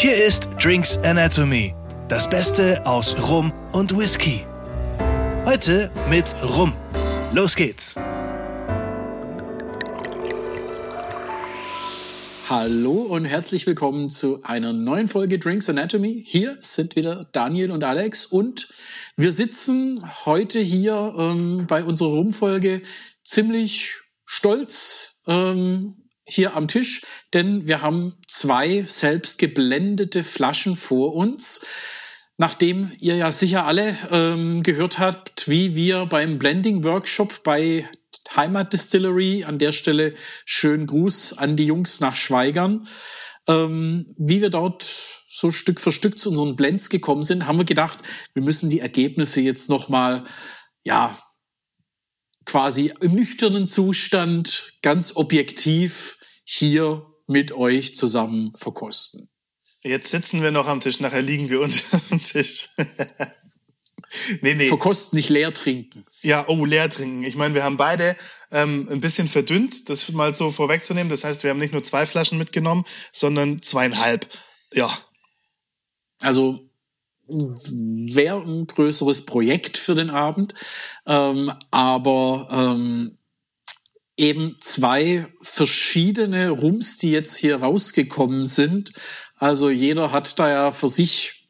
Hier ist Drinks Anatomy, das Beste aus Rum und Whisky. Heute mit Rum. Los geht's. Hallo und herzlich willkommen zu einer neuen Folge Drinks Anatomy. Hier sind wieder Daniel und Alex und wir sitzen heute hier ähm, bei unserer Rumfolge ziemlich stolz ähm, hier am Tisch, denn wir haben zwei selbst geblendete Flaschen vor uns. Nachdem ihr ja sicher alle ähm, gehört habt, wie wir beim Blending Workshop bei Heimat Distillery, an der Stelle schönen Gruß an die Jungs nach Schweigern, ähm, wie wir dort so Stück für Stück zu unseren Blends gekommen sind, haben wir gedacht, wir müssen die Ergebnisse jetzt nochmal, ja, quasi im nüchternen Zustand ganz objektiv hier mit euch zusammen verkosten. Jetzt sitzen wir noch am Tisch, nachher liegen wir unter dem Tisch. nee, nee. Verkosten, nicht leer trinken. Ja, oh, leer trinken. Ich meine, wir haben beide ähm, ein bisschen verdünnt, das mal so vorwegzunehmen. Das heißt, wir haben nicht nur zwei Flaschen mitgenommen, sondern zweieinhalb. Ja. Also wäre ein größeres Projekt für den Abend, ähm, aber ähm, eben zwei verschiedene Rums, die jetzt hier rausgekommen sind. Also jeder hat da ja für sich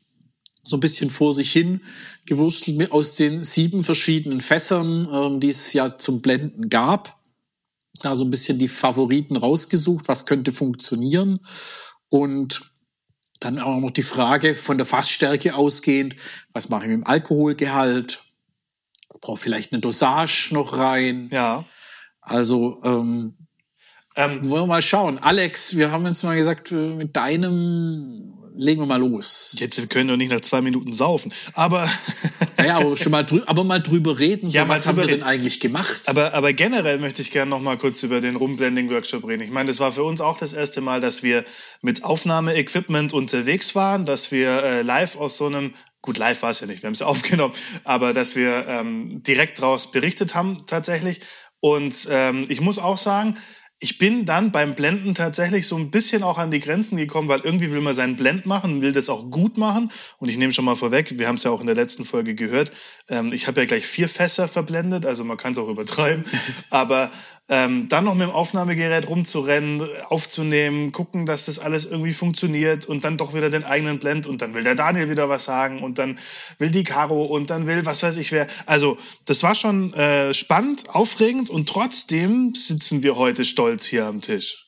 so ein bisschen vor sich hin gewurstelt aus den sieben verschiedenen Fässern, ähm, die es ja zum Blenden gab. Da so ein bisschen die Favoriten rausgesucht, was könnte funktionieren. Und dann auch noch die Frage von der Fassstärke ausgehend, was mache ich mit dem Alkoholgehalt? Brauche vielleicht eine Dosage noch rein? Ja. Also ähm, ähm, wollen wir mal schauen. Alex, wir haben uns mal gesagt, äh, mit deinem legen wir mal los. Jetzt wir können doch nicht nach zwei Minuten saufen. Aber naja, aber schon mal drüber, aber mal drüber reden. So, ja, was haben wir denn eigentlich gemacht? Aber aber generell möchte ich gerne noch mal kurz über den Rumblending Workshop reden. Ich meine, das war für uns auch das erste Mal, dass wir mit Aufnahmeequipment unterwegs waren, dass wir äh, live aus so einem gut live war es ja nicht, wir haben es aufgenommen, aber dass wir ähm, direkt daraus berichtet haben tatsächlich. Und ähm, ich muss auch sagen, ich bin dann beim Blenden tatsächlich so ein bisschen auch an die Grenzen gekommen, weil irgendwie will man seinen Blend machen, will das auch gut machen. Und ich nehme schon mal vorweg, wir haben es ja auch in der letzten Folge gehört, ähm, ich habe ja gleich vier Fässer verblendet, also man kann es auch übertreiben. Aber ähm, dann noch mit dem Aufnahmegerät rumzurennen, aufzunehmen, gucken, dass das alles irgendwie funktioniert und dann doch wieder den eigenen Blend und dann will der Daniel wieder was sagen und dann will die Caro und dann will was weiß ich wer. Also das war schon äh, spannend, aufregend und trotzdem sitzen wir heute stolz hier am Tisch.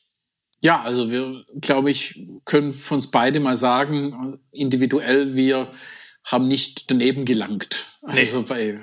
Ja, also wir, glaube ich, können von uns beide mal sagen, individuell, wir haben nicht daneben gelangt. Also nee. bei,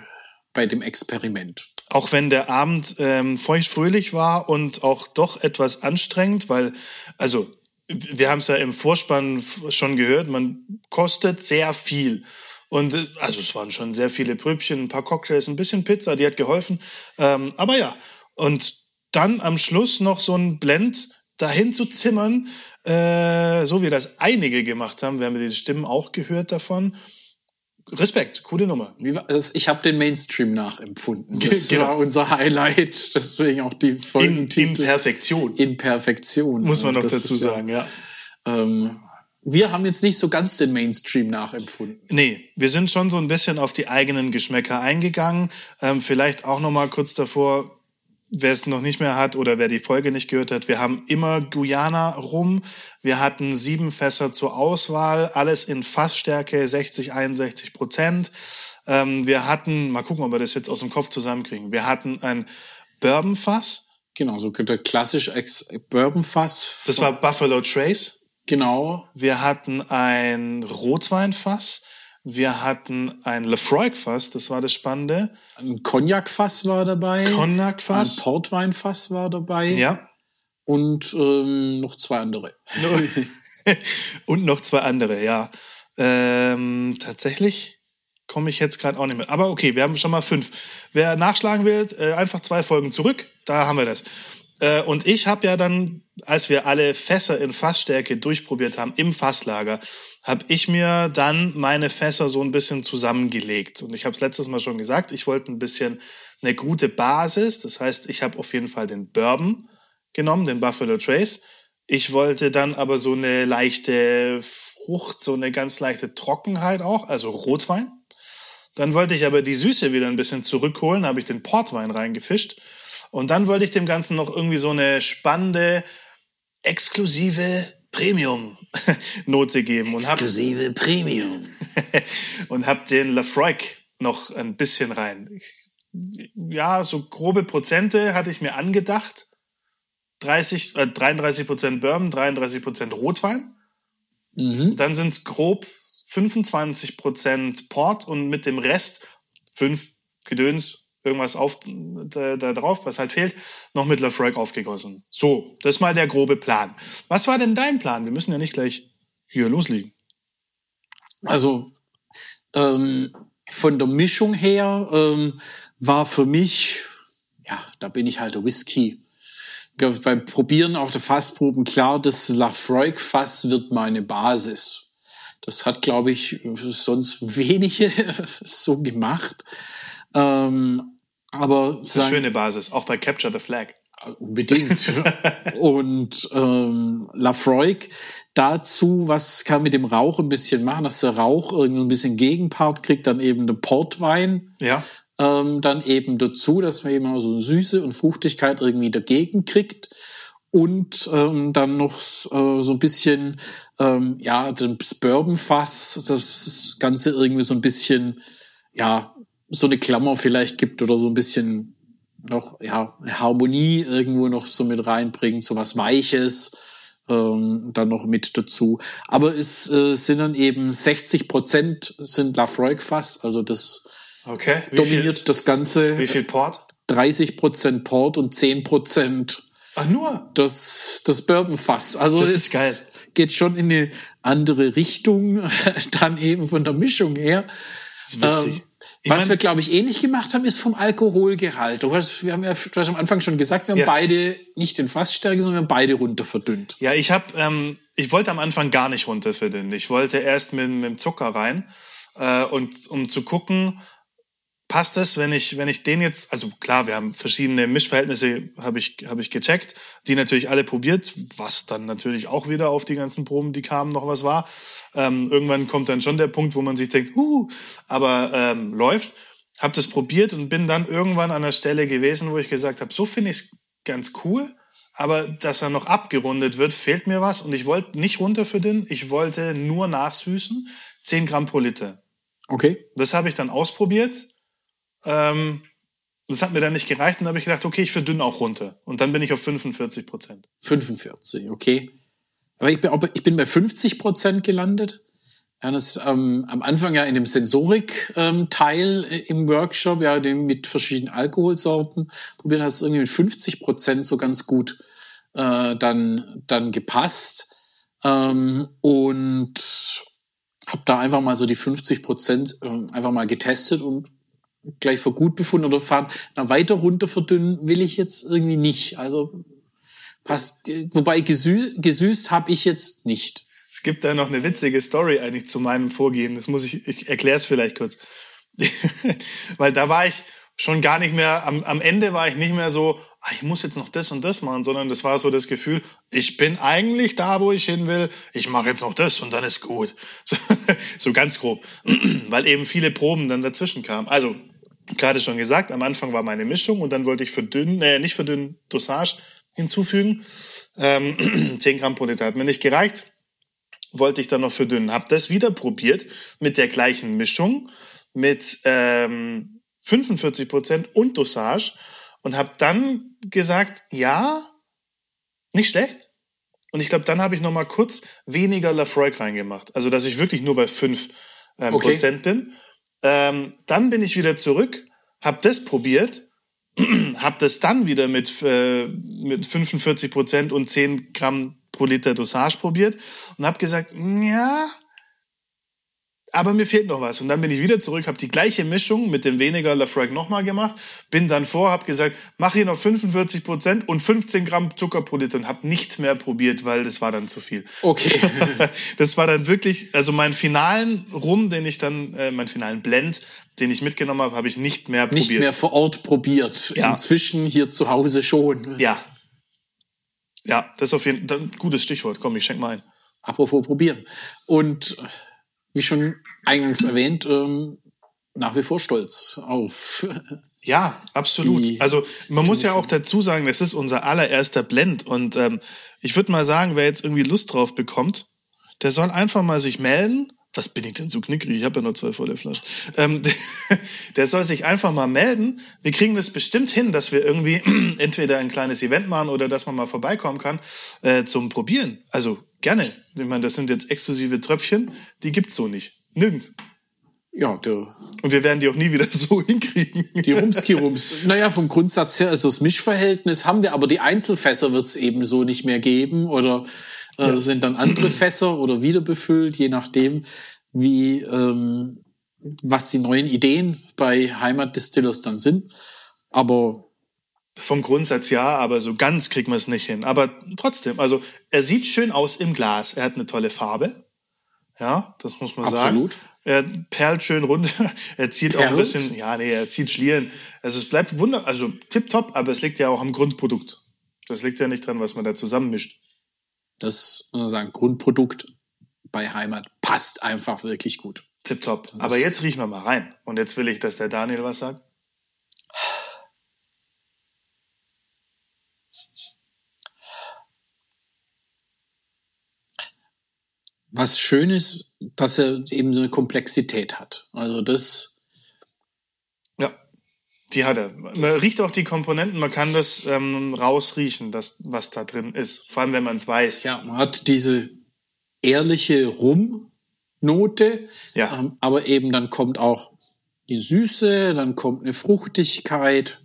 bei dem Experiment auch wenn der Abend ähm, feuchtfröhlich war und auch doch etwas anstrengend, weil, also wir haben es ja im Vorspann schon gehört, man kostet sehr viel. Und äh, also es waren schon sehr viele Prübchen, ein paar Cocktails, ein bisschen Pizza, die hat geholfen. Ähm, aber ja, und dann am Schluss noch so ein Blend dahin zu zimmern, äh, so wie das einige gemacht haben. Wir haben die Stimmen auch gehört davon. Respekt, coole Nummer. Ich habe den Mainstream nachempfunden. Das genau. war unser Highlight, deswegen auch die Folgentitel. In, in Perfektion. In Perfektion. Muss man noch dazu sagen, ja. Ähm, wir haben jetzt nicht so ganz den Mainstream nachempfunden. Nee, wir sind schon so ein bisschen auf die eigenen Geschmäcker eingegangen. Ähm, vielleicht auch noch mal kurz davor, wer es noch nicht mehr hat oder wer die Folge nicht gehört hat, wir haben immer Guyana rum. Wir hatten sieben Fässer zur Auswahl, alles in Fassstärke 60, 61 Prozent. Ähm, wir hatten, mal gucken, ob wir das jetzt aus dem Kopf zusammenkriegen. Wir hatten ein Bourbonfass. Genau, so der klassische Bourbonfass. Das war Buffalo Trace. Genau. Wir hatten ein Rotweinfass. Wir hatten ein Lefroy-Fass, das war das Spannende. Ein Cognac-Fass war dabei. Cognac-Fass. Ein Portwein-Fass war dabei. Ja. Und ähm, noch zwei andere. Und noch zwei andere, ja. Ähm, tatsächlich komme ich jetzt gerade auch nicht mehr. Aber okay, wir haben schon mal fünf. Wer nachschlagen will, äh, einfach zwei Folgen zurück. Da haben wir das. Äh, und ich habe ja dann, als wir alle Fässer in Fassstärke durchprobiert haben im Fasslager, habe ich mir dann meine Fässer so ein bisschen zusammengelegt. Und ich habe es letztes Mal schon gesagt, ich wollte ein bisschen eine gute Basis. Das heißt, ich habe auf jeden Fall den Bourbon genommen, den Buffalo Trace. Ich wollte dann aber so eine leichte Frucht, so eine ganz leichte Trockenheit auch, also Rotwein. Dann wollte ich aber die Süße wieder ein bisschen zurückholen, habe ich den Portwein reingefischt. Und dann wollte ich dem Ganzen noch irgendwie so eine spannende, exklusive Premium-Note geben. Exklusive und hab, Premium. und habe den Lafroig noch ein bisschen rein. Ja, so grobe Prozente hatte ich mir angedacht. 30, äh, 33 Prozent Bourbon, 33 Prozent Rotwein. Mhm. Dann sind es grob 25 Prozent Port und mit dem Rest fünf Gedöns, irgendwas auf, da, da, drauf, was halt fehlt, noch mit Lafroig aufgegossen. So, das ist mal der grobe Plan. Was war denn dein Plan? Wir müssen ja nicht gleich hier loslegen. Also, ähm, von der Mischung her ähm, war für mich, ja, da bin ich halt der Whisky. Beim Probieren auch der Fassproben klar, das Lafroig-Fass wird meine Basis. Das hat, glaube ich, sonst wenige so gemacht. Ähm, aber das ist eine schöne Basis, auch bei Capture the Flag. Unbedingt. und ähm, Lafroig dazu, was kann mit dem Rauch ein bisschen machen, dass der Rauch irgendwie ein bisschen Gegenpart kriegt, dann eben der Portwein. Ja. Ähm, dann eben dazu, dass man eben auch so Süße und Fruchtigkeit irgendwie dagegen kriegt und ähm, dann noch äh, so ein bisschen ähm, ja das Bourbonfass, das Ganze irgendwie so ein bisschen ja so eine Klammer vielleicht gibt oder so ein bisschen noch ja Harmonie irgendwo noch so mit reinbringen, so was Weiches ähm, dann noch mit dazu. Aber es äh, sind dann eben 60 Prozent sind Lafroig Fass, also das okay. dominiert viel, das Ganze. Wie viel Port? 30 Prozent Port und 10 Prozent Ach nur? Das, das Bourbon-Fass. Also das ist geil. geht schon in eine andere Richtung, dann eben von der Mischung her. Das ist witzig. Ähm, was mein, wir, glaube ich, ähnlich gemacht haben, ist vom Alkoholgehalt. Du hast, wir haben ja, du hast am Anfang schon gesagt, wir haben ja. beide nicht den Fassstärke, sondern wir haben beide runter verdünnt. Ja, ich habe, ähm, ich wollte am Anfang gar nicht runter verdünnen. Ich wollte erst mit, mit dem Zucker rein äh, und um zu gucken, passt es, wenn ich, wenn ich den jetzt, also klar, wir haben verschiedene Mischverhältnisse, habe ich, habe ich gecheckt, die natürlich alle probiert, was dann natürlich auch wieder auf die ganzen Proben, die kamen, noch was war. Ähm, irgendwann kommt dann schon der Punkt, wo man sich denkt, huh, aber ähm, läuft. Habe das probiert und bin dann irgendwann an der Stelle gewesen, wo ich gesagt habe, so finde ich es ganz cool, aber dass er noch abgerundet wird, fehlt mir was und ich wollte nicht runter für den, ich wollte nur nachsüßen, 10 Gramm pro Liter. Okay. Das habe ich dann ausprobiert ähm, das hat mir dann nicht gereicht und dann habe ich gedacht, okay, ich verdünne auch runter. Und dann bin ich auf 45 Prozent. 45, okay. Aber ich bin, auch, ich bin bei 50 Prozent gelandet. Ja, das ähm, am Anfang ja in dem Sensorik-Teil ähm, im Workshop, ja, den mit verschiedenen Alkoholsorten probiert, hat es irgendwie mit 50 Prozent so ganz gut äh, dann, dann gepasst. Ähm, und habe da einfach mal so die 50 Prozent äh, einfach mal getestet und gleich für gut befunden oder fahren. Na, weiter runter verdünnen will ich jetzt irgendwie nicht. Also passt, wobei gesü gesüßt habe ich jetzt nicht. Es gibt da noch eine witzige Story eigentlich zu meinem Vorgehen. Das muss ich, ich erkläre es vielleicht kurz. Weil da war ich schon gar nicht mehr, am, am Ende war ich nicht mehr so, ah, ich muss jetzt noch das und das machen, sondern das war so das Gefühl, ich bin eigentlich da, wo ich hin will, ich mache jetzt noch das und dann ist gut. So, so ganz grob. Weil eben viele Proben dann dazwischen kamen. Also gerade schon gesagt, am Anfang war meine Mischung und dann wollte ich verdünnen, äh, nicht verdünnen, Dosage hinzufügen. Ähm, 10 Gramm pro Liter hat mir nicht gereicht. Wollte ich dann noch verdünnen. Hab das wieder probiert mit der gleichen Mischung, mit ähm, 45 Prozent und Dosage und habe dann gesagt, ja, nicht schlecht. Und ich glaube, dann habe ich noch mal kurz weniger Lafroig reingemacht. Also, dass ich wirklich nur bei 5 ähm, okay. Prozent bin. Ähm, dann bin ich wieder zurück, habe das probiert, habe das dann wieder mit, äh, mit 45 Prozent und 10 Gramm pro Liter Dosage probiert und habe gesagt, ja, aber mir fehlt noch was. Und dann bin ich wieder zurück, habe die gleiche Mischung mit dem weniger Lafroig nochmal gemacht, bin dann vor, habe gesagt, mach hier noch 45 Prozent und 15 Gramm Zucker pro Liter und habe nicht mehr probiert, weil das war dann zu viel. Okay. das war dann wirklich, also meinen finalen Rum, den ich dann, äh, meinen finalen Blend, den ich mitgenommen habe, habe ich nicht mehr probiert. Nicht mehr vor Ort probiert. Ja. Inzwischen hier zu Hause schon. Ja, Ja, das ist auf jeden Fall ein gutes Stichwort. Komm, ich schenk mal ein. Apropos probieren. Und wie schon eingangs erwähnt, ähm, nach wie vor stolz auf. Ja, absolut. Die- also man muss ja auch dazu sagen, das ist unser allererster Blend. Und ähm, ich würde mal sagen, wer jetzt irgendwie Lust drauf bekommt, der soll einfach mal sich melden. Was bin ich denn so knickrig? Ich habe ja nur zwei volle Flaschen. Ähm, der soll sich einfach mal melden. Wir kriegen das bestimmt hin, dass wir irgendwie entweder ein kleines Event machen oder dass man mal vorbeikommen kann äh, zum Probieren. Also gerne. Ich meine, das sind jetzt exklusive Tröpfchen, die gibt's so nicht. Nirgends. Ja, der, Und wir werden die auch nie wieder so hinkriegen. die Rumski-Rums. naja, vom Grundsatz her, also das Mischverhältnis haben wir, aber die Einzelfässer wird es eben so nicht mehr geben oder äh, sind dann andere Fässer oder wieder befüllt, je nachdem, wie ähm, was die neuen Ideen bei Heimatdistillers dann sind. Aber Vom Grundsatz ja, aber so ganz kriegt man es nicht hin. Aber trotzdem, also er sieht schön aus im Glas. Er hat eine tolle Farbe. Ja, das muss man Absolut. sagen. Er perlt schön runter. Er zieht auch ein Perlt? bisschen, ja, nee, er zieht Schlieren. Also es bleibt wunder, also tipptopp, aber es liegt ja auch am Grundprodukt. Das liegt ja nicht dran, was man da zusammenmischt. Das muss man sagen, Grundprodukt bei Heimat passt einfach wirklich gut. Tipptopp. Aber jetzt riechen wir mal rein. Und jetzt will ich, dass der Daniel was sagt. Was schön ist, dass er eben so eine Komplexität hat. Also das, Ja, die hat er. Man riecht auch die Komponenten, man kann das ähm, rausriechen, das, was da drin ist. Vor allem, wenn man es weiß. ja, man hat diese ehrliche Rum-Note, Ja. ähm, aber eben dann kommt auch die Süße, dann kommt eine Fruchtigkeit.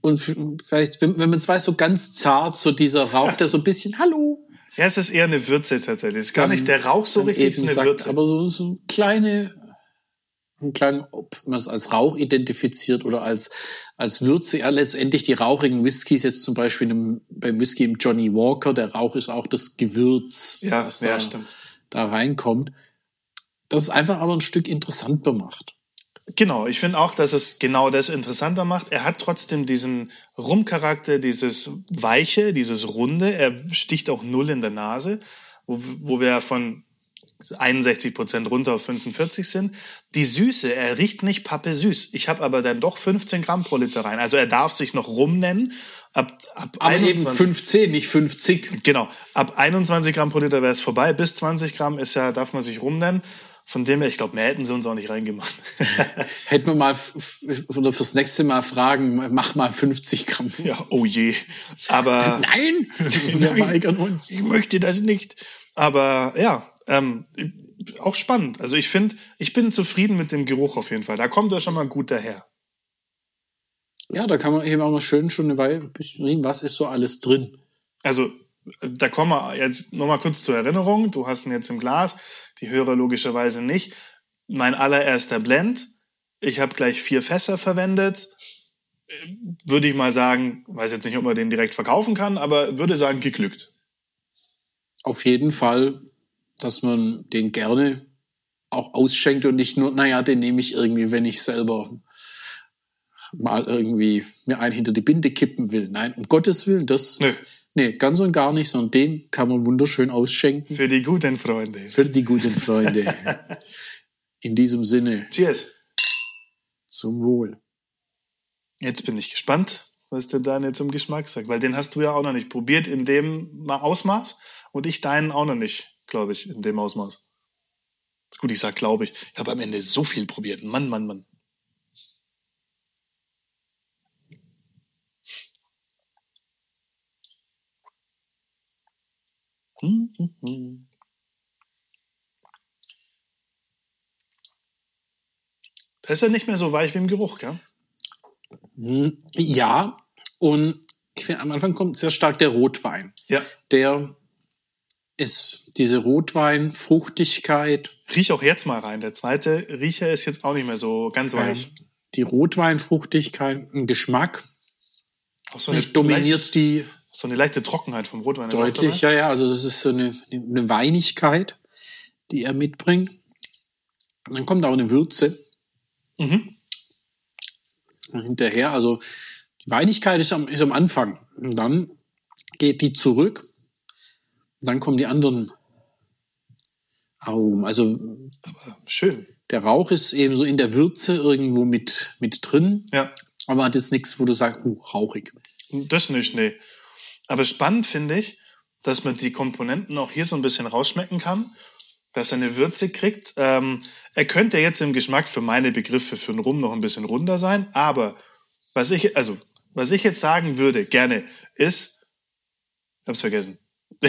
Und vielleicht, wenn, wenn man es weiß, so ganz zart, so dieser Rauch, der so ein bisschen, hallo, Ja, es ist eher eine Würze tatsächlich. Es ist gar nicht der Rauch so richtig, es ist eine sagt, Würze. aber so, so kleine, kleinen, ob man es als Rauch identifiziert oder als, als Würze. Ja, letztendlich die rauchigen Whiskys, jetzt zum Beispiel im, beim Whisky im Johnny Walker, der Rauch ist auch das Gewürz, Ja, das ja, da, stimmt. da reinkommt. Das ist einfach aber ein Stück interessanter macht. Genau, ich finde auch, dass es genau das interessanter macht. Er hat trotzdem diesen Rumcharakter, dieses Weiche, dieses Runde. Er sticht auch null in der Nase, wo, wo wir von 61 Prozent runter auf 45 sind. Die Süße, er riecht nicht pappe süß. Ich habe aber dann doch 15 Gramm pro Liter rein. Also er darf sich noch Rum nennen. Ab, ab Aber eben 21 15, nicht 50. Genau, ab 21 Gramm pro Liter wäre es vorbei. Bis 20 Gramm ist ja, darf man sich rumnennen. Von dem her, ich glaube, mehr hätten sie uns auch nicht reingemacht. Hätten wir mal oder fürs nächste Mal fragen, mach mal 50 Gramm. ja, oh je. Aber Nein, wir weigern uns. ich möchte das nicht. Aber ja, ähm, auch spannend. Also ich finde, ich bin zufrieden mit dem Geruch auf jeden Fall. Da kommt er schon mal gut daher. Ja, da kann man eben auch mal schön schon eine Weile ein bisschen riechen, was ist so alles drin. Also da kommen wir jetzt nochmal kurz zur Erinnerung. Du hast ihn jetzt im Glas, die Hörer logischerweise nicht. Mein allererster Blend. Ich habe gleich vier Fässer verwendet. Würde ich mal sagen, weiß jetzt nicht, ob man den direkt verkaufen kann, aber würde sagen, geglückt. Auf jeden Fall, dass man den gerne auch ausschenkt und nicht nur, naja, den nehme ich irgendwie, wenn ich selber mal irgendwie mir einen hinter die Binde kippen will. Nein, um Gottes Willen, das, Nö. nee, ganz und gar nicht, sondern den kann man wunderschön ausschenken Für die guten Freunde. für die guten Freunde. In diesem Sinne, Cheers. zum Wohl. Jetzt bin ich gespannt, was der Daniel zum Geschmack sagt, weil den hast du ja auch noch nicht probiert in dem Ma- Ausmaß und ich deinen auch noch nicht, glaube ich, in dem Ausmaß. Gut, ich sag glaube ich. Ich habe am Ende so viel probiert. Mann, Mann, Mann. Da ist er nicht mehr so weich wie im Geruch, gell? Hm, Ja, und ich finde, am Anfang kommt sehr stark der Rotwein. Ja. Der ist diese Rotweinfruchtigkeit, Riech auch jetzt mal rein. Der zweite Riecher ist jetzt auch nicht mehr so ganz weich. ähm, die Rotweinfruchtigkeit, ein Geschmack. Auch so eine, Nicht dominiert leicht, die so eine leichte Trockenheit vom Rotwein. deutlich, ja, ja. Also das ist so eine, eine Weinigkeit, die er mitbringt. Und dann kommt auch eine Würze Mhm. hinterher. Also die Weinigkeit ist am, ist am Anfang. Und dann geht die zurück. Dann kommen die anderen Aromen. Also Schön. der Rauch ist eben so in der Würze irgendwo mit, mit drin. Ja. Aber hat jetzt nichts, wo du sagst, uh, rauchig. Das nicht, nee. Aber spannend finde ich, dass man die Komponenten auch hier so ein bisschen rausschmecken kann, dass er eine Würze kriegt. Ähm, er könnte jetzt im Geschmack für meine Begriffe für einen Rum noch ein bisschen runder sein, aber was ich, also, was ich jetzt sagen würde, gerne, ist, ich hab's vergessen.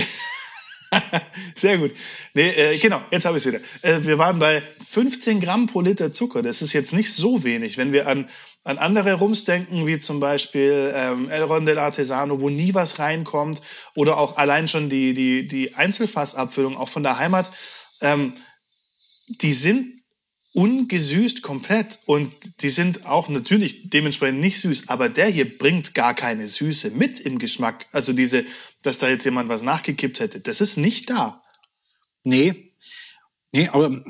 Sehr gut. Nee, äh, genau, jetzt habe ich es wieder. Äh, wir waren bei 15 Gramm pro Liter Zucker. Das ist jetzt nicht so wenig. Wenn wir an, an andere Rums denken, wie zum Beispiel ähm, El Ron del Artesano, wo nie was reinkommt, oder auch allein schon die, die, die Einzelfassabfüllung, auch von der Heimat, ähm, die sind ungesüßt komplett und die sind auch natürlich dementsprechend nicht süß, aber der hier bringt gar keine Süße mit im Geschmack. Also diese, dass da jetzt jemand was nachgekippt hätte, das ist nicht da. Nee. Nee, aber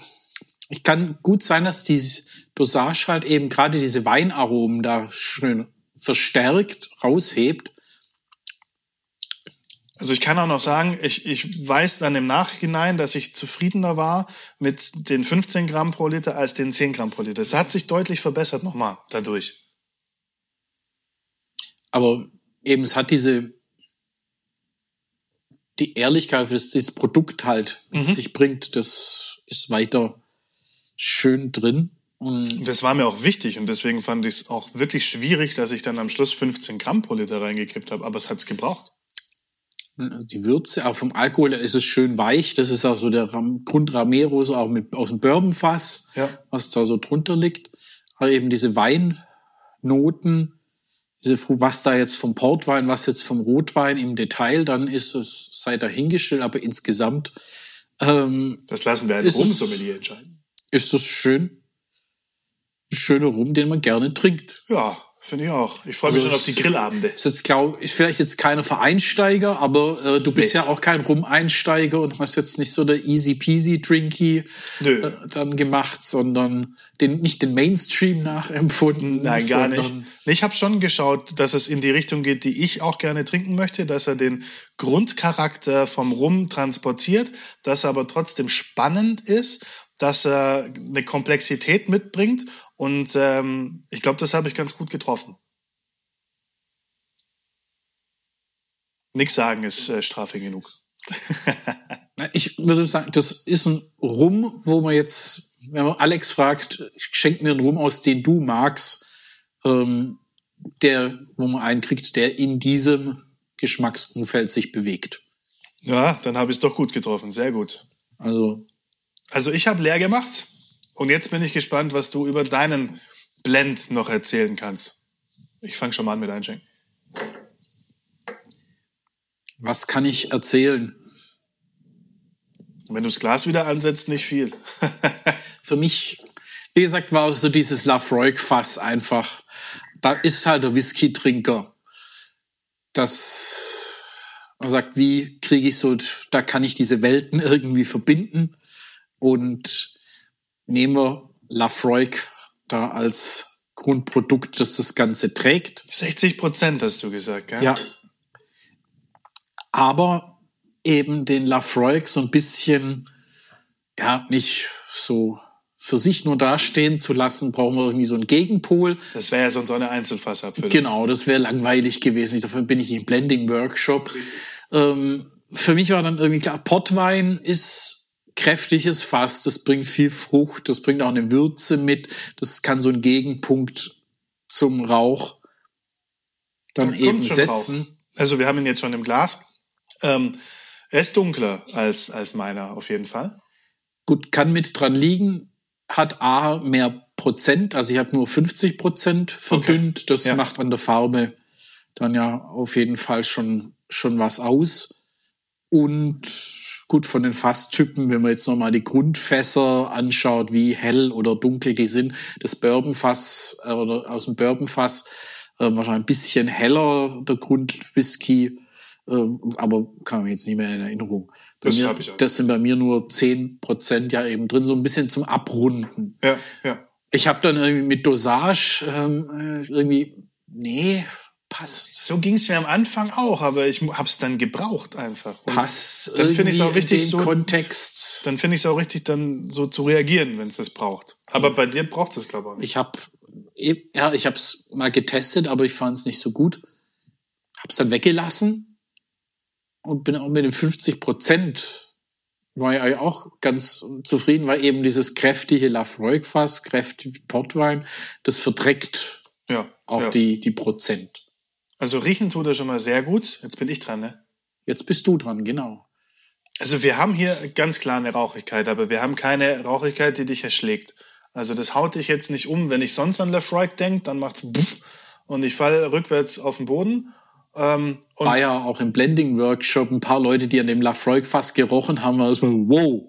ich kann gut sein, dass die Dosage halt eben gerade diese Weinaromen da schön verstärkt raushebt. Also ich kann auch noch sagen, ich, ich weiß dann im Nachhinein, dass ich zufriedener war mit den 15 Gramm pro Liter als den 10 Gramm pro Liter. Es hat sich deutlich verbessert nochmal dadurch. Aber eben, es hat diese, die Ehrlichkeit, dass dieses Produkt halt mit sich bringt, das ist weiter schön drin. Und Das war mir auch wichtig und deswegen fand ich es auch wirklich schwierig, dass ich dann am Schluss 15 Gramm pro Liter reingekippt habe, aber es hat's gebraucht. die Würze, auch vom Alkohol ist es schön weich. Das ist auch so der Ram Grund Ramero, so auch mit, aus dem Bourbonfass, Ja. was da so drunter liegt. Aber eben diese Weinnoten, was da jetzt vom Portwein, was jetzt vom Rotwein im Detail, dann ist es, sei dahingestellt, aber insgesamt ähm, Das lassen wir es- Rumsommelier entscheiden. ist das schön, schöner Rum, den man gerne trinkt. Ja, finde ich auch. Ich freue mich Also schon auf die Grillabende. Ist jetzt glaube ich vielleicht jetzt keine Vereinsteiger, aber äh, du bist Nee. ja auch kein Rum-Einsteiger und hast jetzt nicht so der easy peasy Drinky äh, dann gemacht, sondern den nicht den Mainstream nachempfunden. Nein, gar nicht. Ich habe schon geschaut, dass es in die Richtung geht, die ich auch gerne trinken möchte, dass er den Grundcharakter vom Rum transportiert, dass er aber trotzdem spannend ist, dass er eine Komplexität mitbringt und ähm, ich glaube, das habe ich ganz gut getroffen. Nix sagen ist äh, Strafe genug. Ich würde sagen, das ist ein Rum, wo man jetzt, wenn man Alex fragt, schenk mir einen Rum aus, den du magst, ähm, der, wo man einen kriegt, der in diesem Geschmacksumfeld sich bewegt. Ja, dann habe ich es doch gut getroffen. Sehr gut. Also Also ich habe leer gemacht und jetzt bin ich gespannt, was du über deinen Blend noch erzählen kannst. Ich fange schon mal an mit Einschenken. Was kann ich erzählen? Wenn du das Glas wieder ansetzt, nicht viel. Für mich, wie gesagt, war so dieses Lafroig-Fass einfach. Da ist halt der Whisky-Trinker. Das, man sagt, wie kriege ich so, da kann ich diese Welten irgendwie verbinden. Und nehmen wir Lafroig da als Grundprodukt, das das Ganze trägt. 60 Prozent hast du gesagt, gell? Ja. Aber eben den Lafroig so ein bisschen, ja, nicht so für sich nur dastehen zu lassen, brauchen wir irgendwie so einen Gegenpol. Das wäre ja sonst auch eine Einzelfassabfüllung. Genau, das wäre langweilig gewesen. Dafür bin ich im Blending-Workshop. Ähm, für mich war dann irgendwie klar, Pottwein ist kräftiges Fass, das bringt viel Frucht, das bringt auch eine Würze mit, das kann so ein Gegenpunkt zum Rauch dann Da eben setzen. Rauch. Also wir haben ihn jetzt schon im Glas. Ähm, er ist dunkler als, als meiner auf jeden Fall. Gut, kann mit dran liegen, hat A mehr Prozent, also ich habe nur 50 Prozent verdünnt. Das Ja. macht an der Farbe dann ja auf jeden Fall schon, schon was aus. Und gut, von den Fasstypen, wenn man jetzt nochmal die Grundfässer anschaut, wie hell oder dunkel die sind, das Bourbonfass äh, oder aus dem Bourbonfass äh, wahrscheinlich ein bisschen heller, der Grundwhisky, äh, aber kann mich jetzt nicht mehr in Erinnerung. Bei Das mir, ich auch. das sind bei mir nur 10 Prozent ja eben drin, so ein bisschen zum Abrunden. Ja, ja. Ich habe dann irgendwie mit Dosage ähm, äh, irgendwie, nee, passt. So ging es mir am Anfang auch, aber ich habe es dann gebraucht einfach. Und Passt dann finde ich es auch richtig so. Kontext. Dann finde ich es auch richtig, dann so zu reagieren, wenn es das braucht. Aber bei dir braucht es, glaube ich, nicht. Ich habe ja, ich habe es mal getestet, aber ich fand es nicht so gut. Hab's dann weggelassen und bin auch mit den 50 Prozent war ja auch ganz zufrieden, weil eben dieses kräftige Lafroig-Fass, kräftige Portwein, das verträgt Ja. auch ja. die die Prozent. Also riechen tut er schon mal sehr gut. Jetzt bin ich dran, ne? Jetzt bist du dran, genau. Also wir haben hier ganz klar eine Rauchigkeit, aber wir haben keine Rauchigkeit, die dich erschlägt. Also das haut dich jetzt nicht um. Wenn ich sonst an Lefroy denke, dann macht's buff und ich falle rückwärts auf den Boden. Ähm, und War ja auch im Blending-Workshop ein paar Leute, die an dem Lafroig-Fass gerochen haben, war erstmal, wow,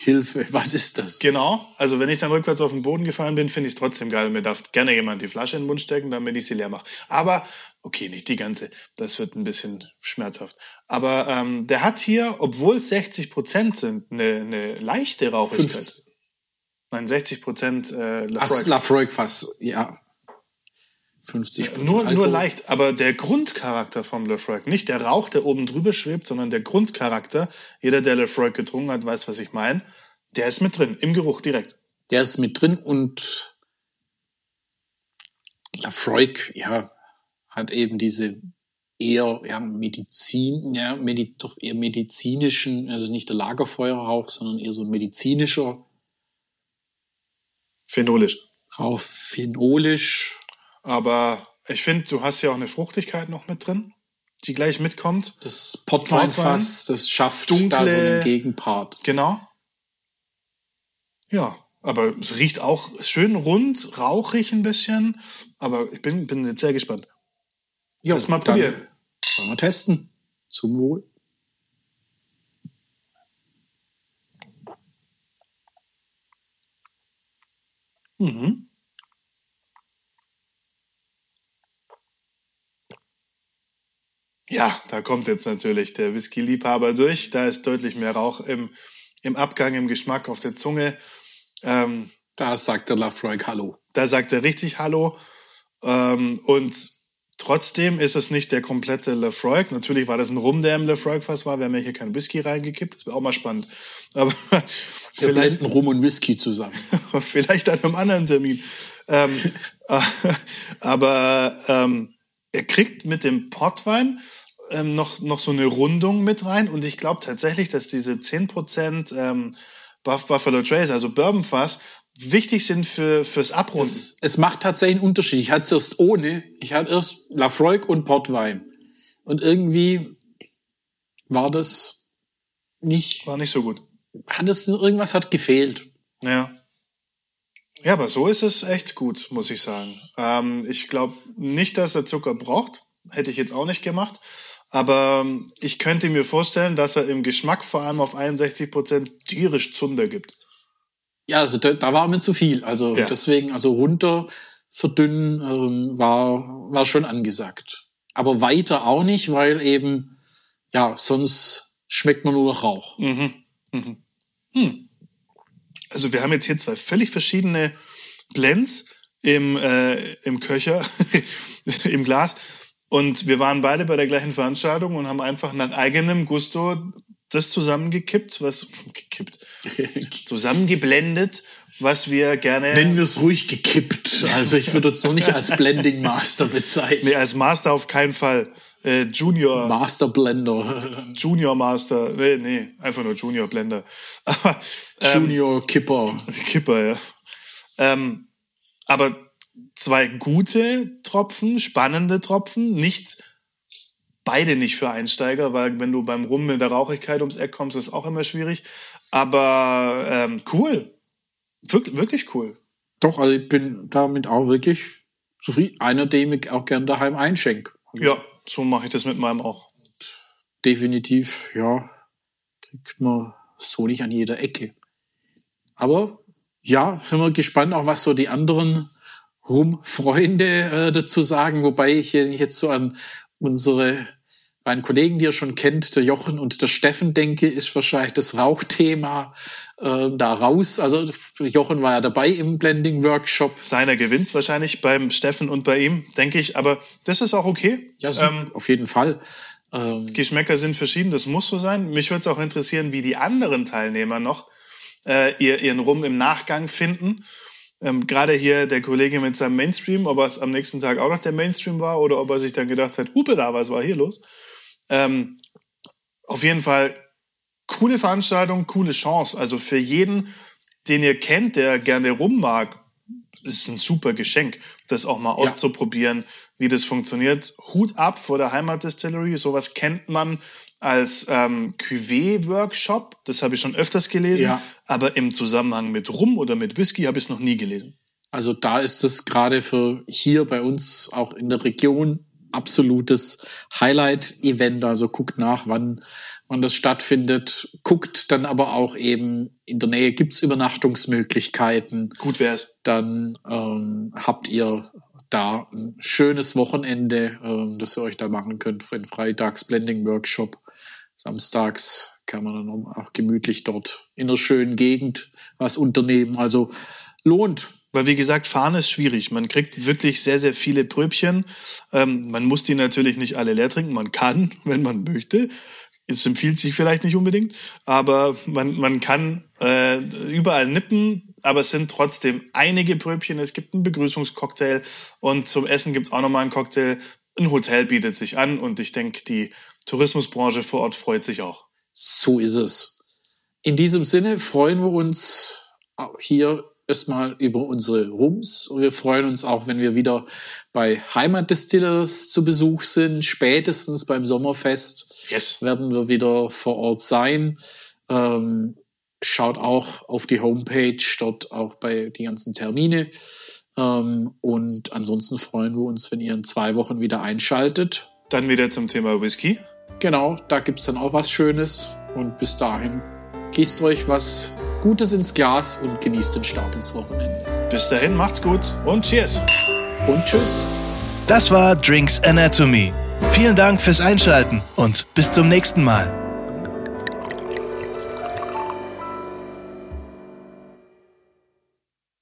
Hilfe, was ist das? genau, also wenn ich dann rückwärts auf den Boden gefallen bin, finde ich es trotzdem geil. Mir darf gerne jemand die Flasche in den Mund stecken, damit ich sie leer mache. Aber, okay, nicht die ganze. Das wird ein bisschen schmerzhaft. Aber ähm, der hat hier, obwohl es 60 Prozent sind, eine, eine leichte Rauchigkeit. 50. Nein, 60 Prozent äh, Ach, Lafroig. Lafroig-Fass, ja. 50 Nur, Alkohol. nur leicht, aber der Grundcharakter vom Lefroy, nicht der Rauch, der oben drüber schwebt, sondern der Grundcharakter, jeder, der Lefroy getrunken hat, weiß, was ich meine, der ist mit drin, im Geruch direkt. Der ist mit drin und Lafroig, ja, hat eben diese eher ja, Medizin, ja, Medi doch eher medizinischen, also nicht der Lagerfeuerrauch, sondern eher so ein medizinischer Phenolisch. Rauch, phenolisch. Aber ich finde, du hast ja auch eine Fruchtigkeit noch mit drin, die gleich mitkommt. Das Portweinfass, das schafft Dunkle- da so einen Gegenpart. Genau. Ja, aber es riecht auch schön rund, rauchig ein bisschen. Aber ich bin, bin jetzt sehr gespannt. Ja, Lass mal probieren. Wollen wir testen. Zum Wohl. Ja, da kommt jetzt natürlich der Whisky-Liebhaber durch. Da ist deutlich mehr Rauch im, im Abgang, im Geschmack auf der Zunge. Ähm, Da sagt der Lafroig Hallo. da sagt er richtig Hallo. Ähm, und trotzdem ist es nicht der komplette Lefroy. Natürlich war das ein Rum, der im Lefroy-Fass war. Wir haben ja hier keinen Whisky reingekippt. Das wäre auch mal spannend. Aber Wir vielleicht, Rum und Whisky zusammen. vielleicht an einem anderen Termin. Ähm, äh, aber ähm, er kriegt mit dem Portwein ähm, noch, noch so eine Rundung mit rein. Und ich glaube tatsächlich, dass diese 10% ähm, Buff Buffalo Trace, also Bourbonfass, wichtig sind für, fürs Abrunden. Es, es macht tatsächlich einen Unterschied. Ich hatte es erst ohne. Ich hatte erst Lafroig und Portwein. Und irgendwie war das nicht, War nicht so gut. hat es, irgendwas hat gefehlt. Ja. Ja, aber so ist es echt gut, muss ich sagen. Ähm, ich glaube nicht, dass er Zucker braucht. Hätte ich jetzt auch nicht gemacht. Aber ähm, ich könnte mir vorstellen, dass er im Geschmack vor allem auf 61 Prozent tierisch Zunder gibt. Ja, also da, da war mir zu viel. Also Ja. deswegen, also runter verdünnen ähm, war, war schon angesagt. Aber weiter auch nicht, weil eben, ja, sonst schmeckt man nur noch Rauch. Also wir haben jetzt hier zwei völlig verschiedene Blends im, äh, im Köcher, im Glas. Und wir waren beide bei der gleichen Veranstaltung und haben einfach nach eigenem Gusto das zusammengekippt, was gekippt, zusammengeblendet, was wir gerne Nennen wir es ruhig gekippt. Also ich würde uns noch nicht als Blending Master bezeichnen. nee, als Master auf keinen Fall. Äh, Junior, Master Blender. Junior Master, nee, nee, einfach nur Junior Blender. Aber, ähm, Junior Kipper. Kipper, ja. Ähm, aber zwei gute Tropfen, spannende Tropfen, nicht beide nicht für Einsteiger, weil wenn du beim Rum mit der Rauchigkeit ums Eck kommst, ist auch immer schwierig. Aber ähm, cool. Wirklich, wirklich cool. Doch, also ich bin damit auch wirklich zufrieden. Einer, den ich auch gern daheim einschenke. Ja, so mache ich das mit meinem auch. Definitiv, ja, kriegt man so nicht an jeder Ecke. Aber ja, sind wir gespannt, auch was so die anderen Rum-Freunde äh, dazu sagen. Wobei ich, jetzt so an unsere meinen Kollegen, die ihr schon kennt, der Jochen und der Steffen, denke, ist wahrscheinlich das Rauchthema äh, da raus. Also Jochen war ja dabei im Blending-Workshop. Seiner gewinnt wahrscheinlich beim Steffen und bei ihm, denke ich. Aber das ist auch okay. Ja, so, ähm, auf jeden Fall. Ähm, Geschmäcker sind verschieden, das muss so sein. Mich würde es auch interessieren, wie die anderen Teilnehmer noch äh, ihr, ihren Rum im Nachgang finden. Ähm, Gerade hier der Kollege mit seinem Mainstream, ob es am nächsten Tag auch noch der Mainstream war oder ob er sich dann gedacht hat, Hupe da, was war hier los? Ähm, auf jeden Fall coole Veranstaltung, coole Chance. Also für jeden, den ihr kennt, der gerne rum mag, ist ein super Geschenk, das auch mal ja. auszuprobieren, wie das funktioniert. Hut ab vor der Heimatdistillery. Sowas kennt man als ähm, Cuvée-Workshop. Das habe ich schon öfters gelesen. Ja. Aber im Zusammenhang mit Rum oder mit Whisky habe ich es noch nie gelesen. Also da ist es gerade für hier bei uns auch in der Region absolutes Highlight-Event. Also guckt nach, wann, wann das stattfindet. Guckt dann aber auch eben, in der Nähe gibt's Übernachtungsmöglichkeiten. Gut wär's. Dann ähm, habt ihr da ein schönes Wochenende, ähm, das ihr euch da machen könnt für den Freitags Blending Workshop. Samstags kann man dann auch gemütlich dort in einer schönen Gegend was unternehmen. Also lohnt. Weil wie gesagt, fahren ist schwierig. Man kriegt wirklich sehr, sehr viele Pröbchen. Ähm, man muss die natürlich nicht alle leer trinken. Man kann, wenn man möchte. Es empfiehlt sich vielleicht nicht unbedingt, aber man, man kann äh, überall nippen, aber es sind trotzdem einige Pröbchen. Es gibt einen Begrüßungscocktail und zum Essen gibt's auch nochmal einen Cocktail. Ein Hotel bietet sich an und ich denke, die Tourismusbranche vor Ort freut sich auch. So ist es. In diesem Sinne freuen wir uns hier erstmal über unsere Rums und wir freuen uns auch, wenn wir wieder bei Heimatdistillers zu Besuch sind. Spätestens beim Sommerfest yes. werden wir wieder vor Ort sein. Ähm, schaut auch auf die Homepage, dort auch bei die ganzen Termine. Ähm, und ansonsten freuen wir uns, wenn ihr in zwei Wochen wieder einschaltet. Dann wieder zum Thema Whisky. Genau, da gibt es dann auch was Schönes. Und bis dahin gießt euch was Gutes ins Glas und genießt den Start ins Wochenende. Bis dahin, macht's gut und cheers. Und tschüss. Das war Drinks Anatomy. Vielen Dank fürs Einschalten und bis zum nächsten Mal.